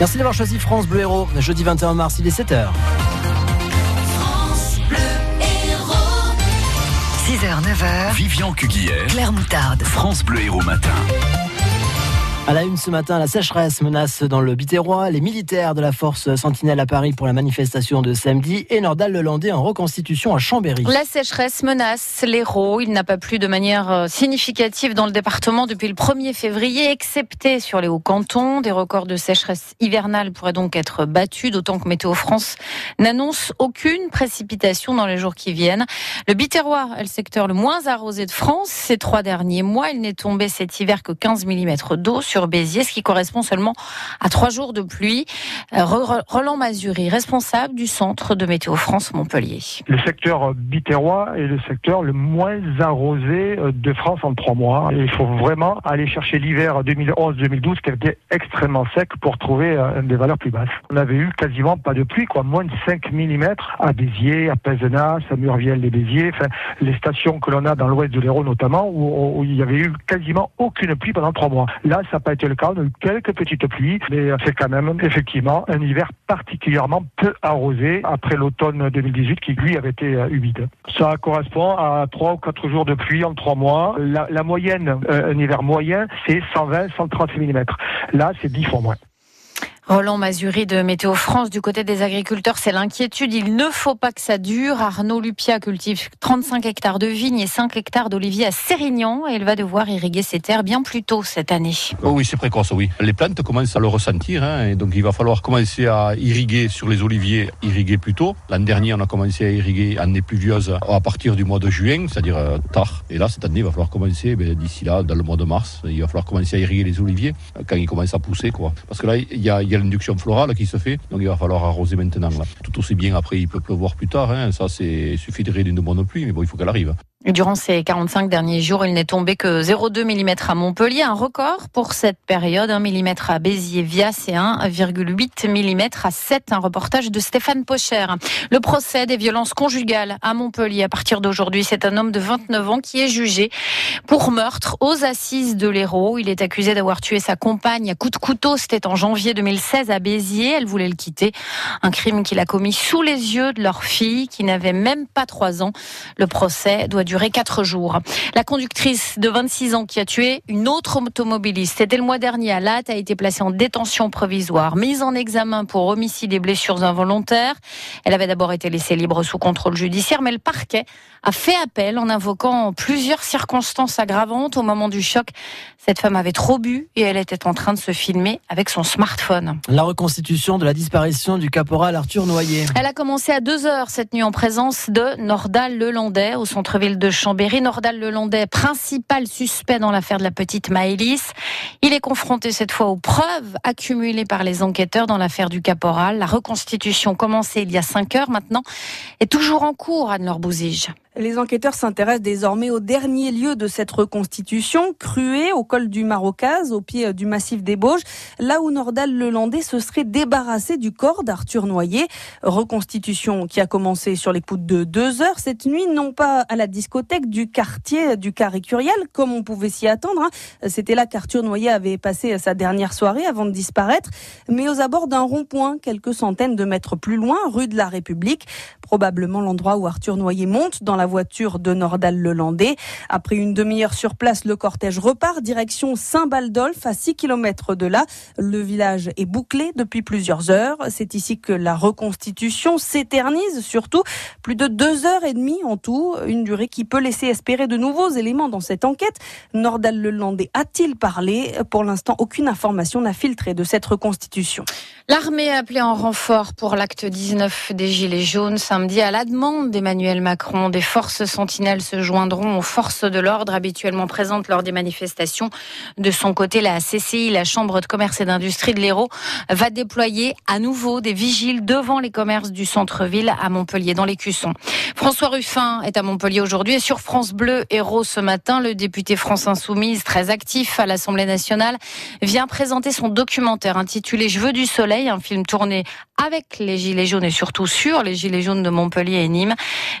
Merci d'avoir choisi France Bleu Héros. Jeudi 21 mars, il est 7h. 6h, 9h. Vivian Cuguière. Claire Moutarde. France Bleu Héros Matin. À la une ce matin, la sécheresse menace dans le Biterrois les militaires de la force Sentinelle à Paris pour la manifestation de samedi et Nordal Lelandais en reconstitution à Chambéry. La sécheresse menace l'Hérault. Il n'a pas plu de manière euh, significative dans le département depuis le 1er février, excepté sur les hauts cantons. Des records de sécheresse hivernale pourraient donc être battus, d'autant que Météo France n'annonce aucune précipitation dans les jours qui viennent. Le Biterrois est le secteur le moins arrosé de France. Ces trois derniers mois, il n'est tombé cet hiver que 15 mm d'eau Béziers, ce qui correspond seulement à trois jours de pluie. Euh, Roland Mazuri, responsable du centre de Météo France Montpellier. Le secteur biterrois est le secteur le moins arrosé euh, de France en trois mois. il faut vraiment aller chercher l'hiver 2011-2012 qui était extrêmement sec pour trouver euh, des valeurs plus basses. On avait eu quasiment pas de pluie, quoi, moins de 5 mm à Béziers, à Pézenas, à Murviel-les-Béziers, enfin, les stations que l'on a dans l'ouest de l'Hérault notamment, où, où, il y avait eu quasiment aucune pluie pendant trois mois. Là, ça n'a pas été le cas. On a eu quelques petites pluies, mais c'est quand même effectivement un hiver particulièrement peu arrosé après l'automne 2018 qui lui avait été euh, humide. Ça correspond à trois ou quatre jours de pluie en trois mois. La, la moyenne, euh, un hiver moyen, c'est 120-130 mm. Là, c'est 10 fois moins. Roland Mazuri de Météo France, du côté des agriculteurs, c'est l'inquiétude. Il ne faut pas que ça dure. Arnaud Lupia cultive 35 hectares de vignes et 5 hectares d'oliviers à Sérignan et il va devoir irriguer ses terres bien plus tôt cette année. Oh oui, c'est précoce, oui. Les plantes commencent à le ressentir hein, et donc il va falloir commencer à irriguer sur les oliviers, irriguer plus tôt. L'an dernier, on a commencé à irriguer année pluvieuse à partir du mois de juin, c'est-à-dire euh, tard. Et là, cette année, il va falloir commencer ben, d'ici là, dans le mois de mars, il va falloir commencer à irriguer les oliviers quand ils commencent à pousser. Quoi. Parce que là, il y a, y a l'induction florale qui se fait, donc il va falloir arroser maintenant. Tout aussi bien, après, il peut pleuvoir plus tard, hein. ça, c'est suffit de d'une bonne pluie, mais bon, il faut qu'elle arrive. Durant ces 45 derniers jours, il n'est tombé que 0,2 mm à Montpellier, un record pour cette période. 1 mm à Béziers-Vias et 1,8 mm à 7. Un reportage de Stéphane Pocher. Le procès des violences conjugales à Montpellier à partir d'aujourd'hui, c'est un homme de 29 ans qui est jugé pour meurtre aux assises de l'Hérault. Il est accusé d'avoir tué sa compagne à coups de couteau. C'était en janvier 2016 à Béziers. Elle voulait le quitter. Un crime qu'il a commis sous les yeux de leur fille qui n'avait même pas 3 ans. Le procès doit duré quatre jours. La conductrice de 26 ans qui a tué une autre automobiliste, c'était le mois dernier à Latte, a été placée en détention provisoire, mise en examen pour homicide et blessures involontaires. Elle avait d'abord été laissée libre sous contrôle judiciaire, mais le parquet a fait appel en invoquant plusieurs circonstances aggravantes au moment du choc. Cette femme avait trop bu et elle était en train de se filmer avec son smartphone. La reconstitution de la disparition du caporal Arthur Noyer. Elle a commencé à 2 heures cette nuit en présence de Nordal Lelandais au centre-ville de Chambéry. Nordal Lelandais, principal suspect dans l'affaire de la petite Maëlys. Il est confronté cette fois aux preuves accumulées par les enquêteurs dans l'affaire du caporal. La reconstitution commencée il y a 5 heures maintenant est toujours en cours, Anne-Laure Bouzige. Les enquêteurs s'intéressent désormais au dernier lieu de cette reconstitution, Crué, au col du Marocaz, au pied du massif des Bauges, là où Nordal Lelandais se serait débarrassé du corps d'Arthur Noyer. Reconstitution qui a commencé sur les coups de deux heures cette nuit, non pas à la discothèque du quartier du Carré Curiel, comme on pouvait s'y attendre. Hein. C'était là qu'Arthur Noyer avait passé sa dernière soirée avant de disparaître, mais aux abords d'un rond-point, quelques centaines de mètres plus loin, rue de la République, probablement l'endroit où Arthur Noyer monte dans la voiture de Nordal-Lelandais. Après une demi-heure sur place, le cortège repart direction Saint-Baldolf, à 6 km de là. Le village est bouclé depuis plusieurs heures. C'est ici que la reconstitution s'éternise, surtout plus de deux heures et demie en tout, une durée qui peut laisser espérer de nouveaux éléments dans cette enquête. Nordal-Lelandais a-t-il parlé? Pour l'instant, aucune information n'a filtré de cette reconstitution. L'armée a appelé en renfort pour l'acte 19 des Gilets jaunes samedi à la demande d'Emmanuel Macron. Des forces sentinelles se joindront aux forces de l'ordre habituellement présentes lors des manifestations. De son côté, la CCI, la Chambre de commerce et d'industrie de l'Hérault, va déployer à nouveau des vigiles devant les commerces du centre-ville à Montpellier, dans les Cussons. François Ruffin est à Montpellier aujourd'hui et sur France Bleu Hérault ce matin, le député France Insoumise, très actif à l'Assemblée nationale, vient présenter son documentaire intitulé Je veux du soleil un film tourné avec les Gilets jaunes et surtout sur les Gilets jaunes de Montpellier et Nîmes.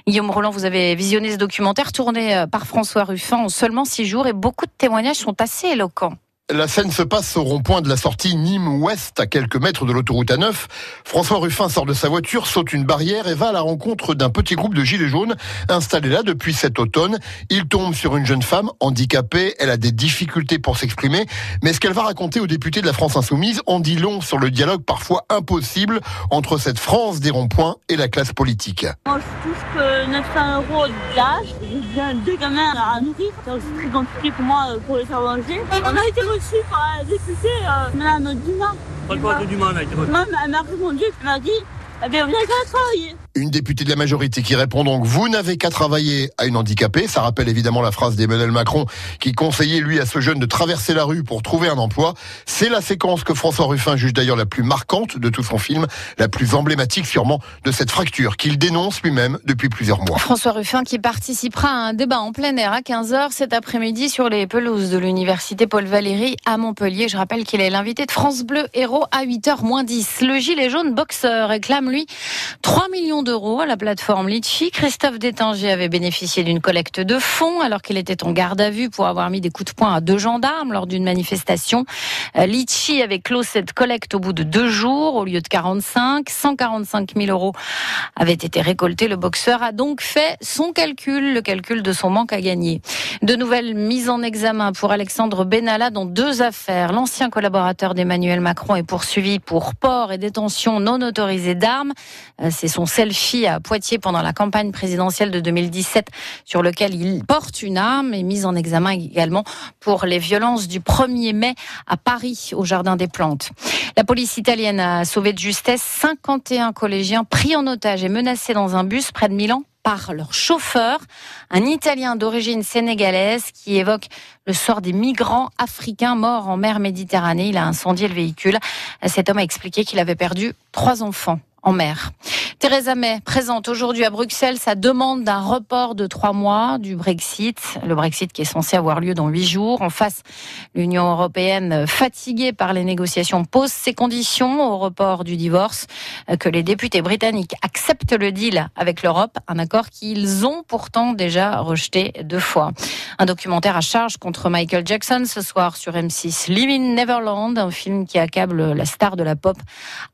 Guillaume Roland, vous avez visionné ce documentaire tourné euh, par François Ruffin en seulement six jours et beaucoup de témoignages sont assez éloquents. La scène se passe au rond-point de la sortie Nîmes-Ouest, à quelques mètres de l'autoroute A9. François Ruffin sort de sa voiture, saute une barrière et va à la rencontre d'un petit groupe de gilets jaunes installés là depuis cet automne. Il tombe sur une jeune femme handicapée. Elle a des difficultés pour s'exprimer. Mais ce qu'elle va raconter aux députés de la France Insoumise en dit long sur le dialogue parfois impossible entre cette France des ronds-points et la classe politique. Moi, je touche que 900 euros d'âge. Deux gamins à nourrir. Pour moi euh, pour les faire manger. On a été par la députée, euh, Madame Dumas. Pas de quoi, Moi, elle m'a répondu, elle m'a dit, eh bien, qu'à travailler. Une députée de la majorité qui répond donc Vous n'avez qu'à travailler à une handicapée. Ça rappelle évidemment la phrase d'Emmanuel Macron qui conseillait lui à ce jeune de traverser la rue pour trouver un emploi. C'est la séquence que François Ruffin juge d'ailleurs la plus marquante de tout son film, la plus emblématique sûrement de cette fracture qu'il dénonce lui-même depuis plusieurs mois. François Ruffin qui participera à un débat en plein air à 15h cet après-midi sur les pelouses de l'université Paul Valéry à Montpellier. Je rappelle qu'il est l'invité de France Bleu Héros à 8h moins 10. Le gilet jaune boxeur réclame lui 3 millions d'euros à la plateforme Litchi. Christophe Détanger avait bénéficié d'une collecte de fonds alors qu'il était en garde à vue pour avoir mis des coups de poing à deux gendarmes lors d'une manifestation. Euh, Litchi avait clos cette collecte au bout de deux jours au lieu de 45. 145 000 euros avaient été récoltés. Le boxeur a donc fait son calcul, le calcul de son manque à gagner. De nouvelles mises en examen pour Alexandre Benalla dans deux affaires. L'ancien collaborateur d'Emmanuel Macron est poursuivi pour port et détention non autorisée d'armes. Euh, C'est son selfie à Poitiers pendant la campagne présidentielle de 2017 sur lequel il porte une arme et mise en examen également pour les violences du 1er mai à Paris au Jardin des Plantes. La police italienne a sauvé de justesse 51 collégiens pris en otage et menacés dans un bus près de Milan par leur chauffeur, un Italien d'origine sénégalaise qui évoque le sort des migrants africains morts en mer Méditerranée. Il a incendié le véhicule. Cet homme a expliqué qu'il avait perdu trois enfants en mer. Theresa May présente aujourd'hui à Bruxelles sa demande d'un report de trois mois du Brexit. Le Brexit qui est censé avoir lieu dans huit jours. En face, l'Union européenne, fatiguée par les négociations, pose ses conditions au report du divorce. Que les députés britanniques acceptent le deal avec l'Europe, un accord qu'ils ont pourtant déjà rejeté deux fois. Un documentaire à charge contre Michael Jackson ce soir sur M6. Living Neverland, un film qui accable la star de la pop,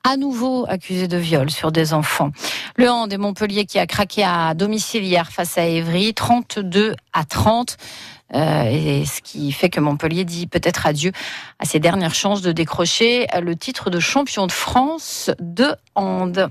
à nouveau accusé de viol sur des enfants. Le hand des Montpellier qui a craqué à domicile hier face à Évry, 32 à 30. Euh, et ce qui fait que Montpellier dit peut-être adieu à ses dernières chances de décrocher le titre de champion de France de hand.